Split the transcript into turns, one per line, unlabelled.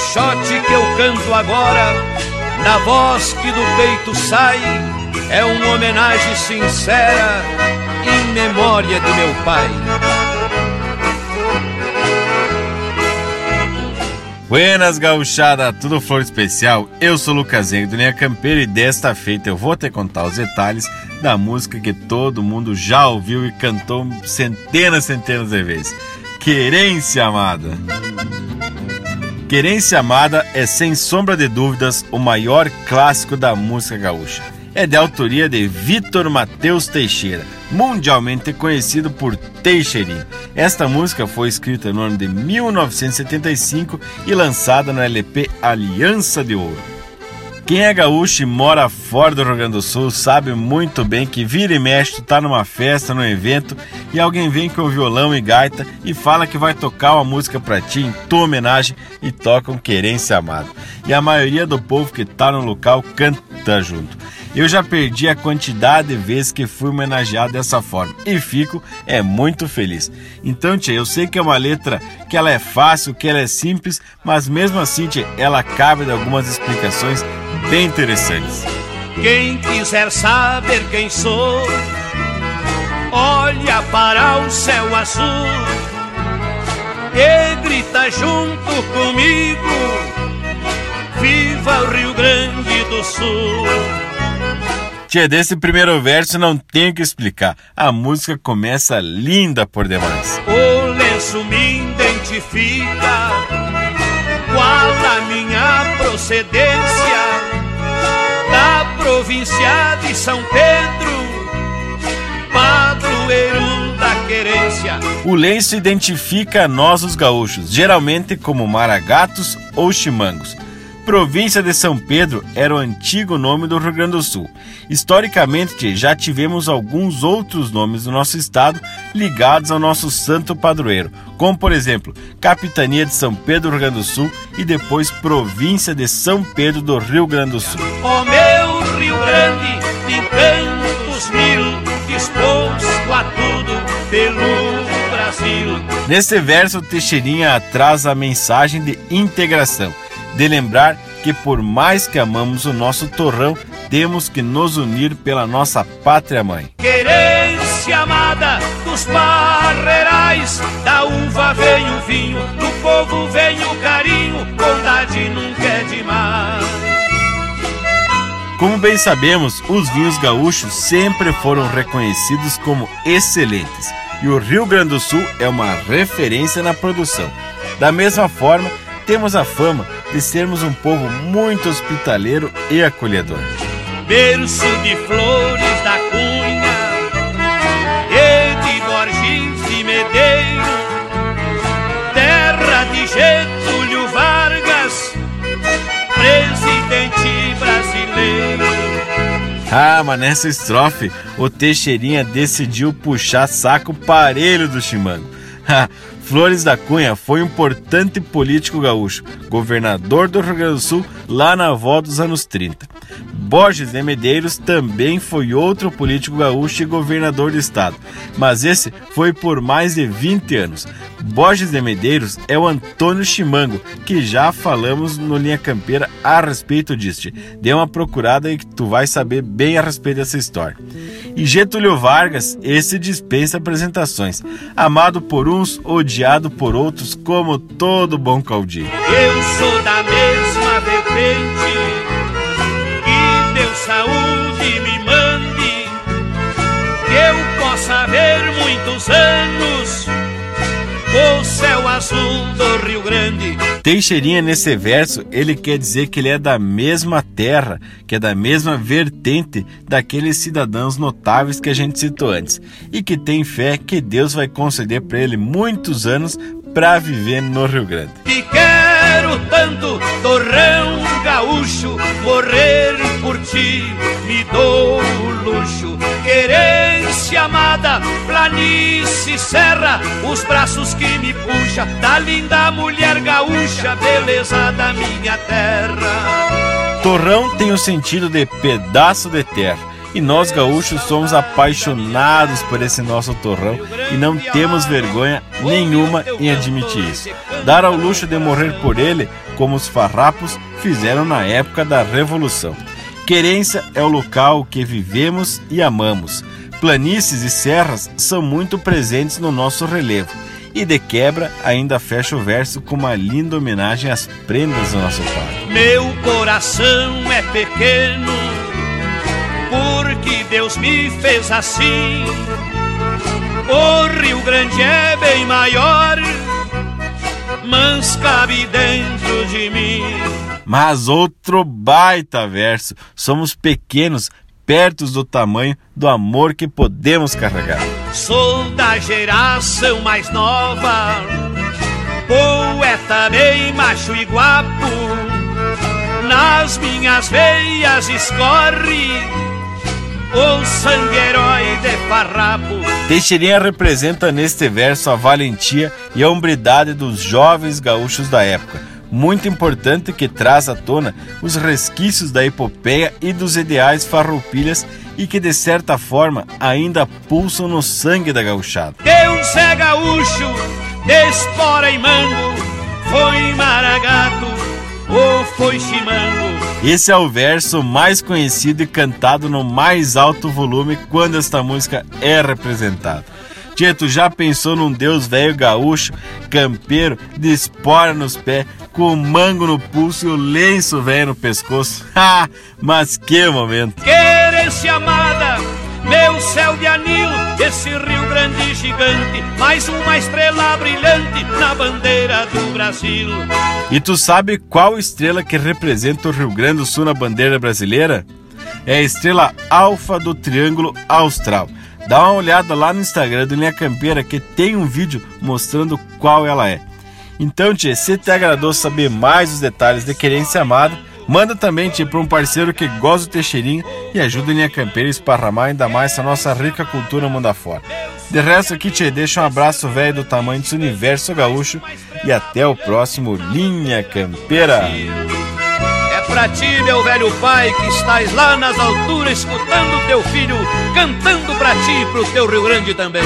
xote que eu canto agora, na voz que do peito sai, é uma homenagem sincera em memória de meu pai.
Buenas gauchada, tudo flor especial? Eu sou o Lucasenho do Linha Campeira e desta feita eu vou te contar os detalhes da música que todo mundo já ouviu e cantou centenas, centenas de vezes. Querência Amada. Querência Amada é sem sombra de dúvidas o maior clássico da música gaúcha é de autoria de Vitor Mateus Teixeira, mundialmente conhecido por Teixeirinho. Esta música foi escrita no ano de 1975 e lançada no LP Aliança de Ouro. Quem é gaúcho e mora fora do Rio Grande do Sul sabe muito bem que vira e mexe tu tá numa festa, num evento e alguém vem com violão e gaita e fala que vai tocar uma música para ti em tua homenagem e toca um querência amado. E a maioria do povo que tá no local canta junto. Eu já perdi a quantidade de vezes que fui homenageado dessa forma e fico é muito feliz. Então, tia, eu sei que é uma letra que ela é fácil, que ela é simples, mas mesmo assim, tia, ela cabe de algumas explicações bem interessantes.
Quem quiser saber quem sou, olha para o céu azul e grita junto comigo: Viva o Rio Grande do Sul!
Tia, desse primeiro verso não tenho que explicar. A música começa linda por demais.
O lenço me identifica, qual a minha procedência, província de São Pedro, padroeiro da querência.
O lenço identifica nós os gaúchos, geralmente como maragatos ou chimangos. Província de São Pedro era o antigo nome do Rio Grande do Sul. Historicamente, já tivemos alguns outros nomes do nosso estado ligados ao nosso santo padroeiro, como por exemplo, Capitania de São Pedro do Rio Grande do Sul e depois Província de São Pedro do Rio Grande do Sul.
O meu Grande, de tantos mil, disposto a tudo pelo Brasil.
Nesse verso, Teixeirinha traz a mensagem de integração de lembrar que por mais que amamos o nosso torrão, temos que nos unir pela nossa pátria mãe.
Querência amada dos barreirais, da uva vem o vinho, do povo vem o carinho, bondade nunca é demais.
Como bem sabemos, os vinhos gaúchos sempre foram reconhecidos como excelentes e o Rio Grande do Sul é uma referência na produção. Da mesma forma, temos a fama de sermos um povo muito hospitaleiro e acolhedor.
Berço de flores da cunha
Ah, mas nessa estrofe o Teixeirinha decidiu puxar saco parelho do chimango. Flores da Cunha foi um importante político gaúcho, governador do Rio Grande do Sul lá na volta dos anos 30. Borges de Medeiros também foi outro político gaúcho e governador do estado, mas esse foi por mais de 20 anos. Borges de Medeiros é o Antônio Chimango, que já falamos no Linha Campeira a respeito disso. Dê uma procurada e tu vai saber bem a respeito dessa história. E Getúlio Vargas, esse dispensa apresentações. Amado por uns, odiado por outros, como todo bom caudilho.
Eu sou da mesma vertente, Deus saúde me mande, que eu possa ver muitos anos o céu azul do Rio Grande.
Teixeirinha nesse verso, ele quer dizer que ele é da mesma terra, que é da mesma vertente daqueles cidadãos notáveis que a gente citou antes, e que tem fé que Deus vai conceder para ele muitos anos para viver no Rio Grande.
Quero tanto, torrão gaúcho, morrer por ti, me dou o luxo, querência amada, planície, serra, os braços que me puxa, da linda mulher gaúcha, beleza da minha terra.
Torrão tem o sentido de pedaço de terra. E nós gaúchos somos apaixonados por esse nosso torrão e não temos vergonha nenhuma em admitir isso. Dar ao luxo de morrer por ele como os farrapos fizeram na época da Revolução. Querência é o local que vivemos e amamos. Planícies e serras são muito presentes no nosso relevo. E de quebra, ainda fecha o verso com uma linda homenagem às prendas do nosso pai.
Meu coração é pequeno, porque Deus me fez assim. O Rio Grande é bem maior, mas cabe dentro de mim.
Mas outro baita verso. Somos pequenos, perto do tamanho do amor que podemos carregar.
Sou da geração mais nova, poeta bem macho e guapo. Nas minhas veias escorre o sangue herói de farrapo.
Teixeirinha representa neste verso a valentia e a hombridade dos jovens gaúchos da época muito importante que traz à tona os resquícios da epopeia e dos ideais farroupilhas e que de certa forma ainda pulsam no sangue da gauchada.
Deus é gaúcho, espora e mango, foi maragato ou foi chimango.
Esse é o verso mais conhecido e cantado no mais alto volume quando esta música é representada. Tia, tu já pensou num deus velho gaúcho, campeiro, de espora nos pés, com o mango no pulso e o lenço velho no pescoço? Ha! Mas que momento!
Querência amada, meu céu de anil, esse Rio Grande gigante, mais uma estrela brilhante na bandeira do Brasil.
E tu sabe qual estrela que representa o Rio Grande do Sul na bandeira brasileira? É a estrela alfa do Triângulo Austral. Dá uma olhada lá no Instagram do Linha Campeira que tem um vídeo mostrando qual ela é. Então, tia, se te agradou saber mais os detalhes de Querência Amada, manda também para um parceiro que gosta do Teixeirinho e ajuda a Linha Campeira a esparramar ainda mais essa nossa rica cultura mundo afora. De resto aqui, tia, deixa um abraço velho do tamanho desse universo gaúcho e até o próximo Linha Campeira
pra ti, meu velho pai, que estás lá nas alturas escutando teu filho cantando pra ti e pro teu Rio Grande também.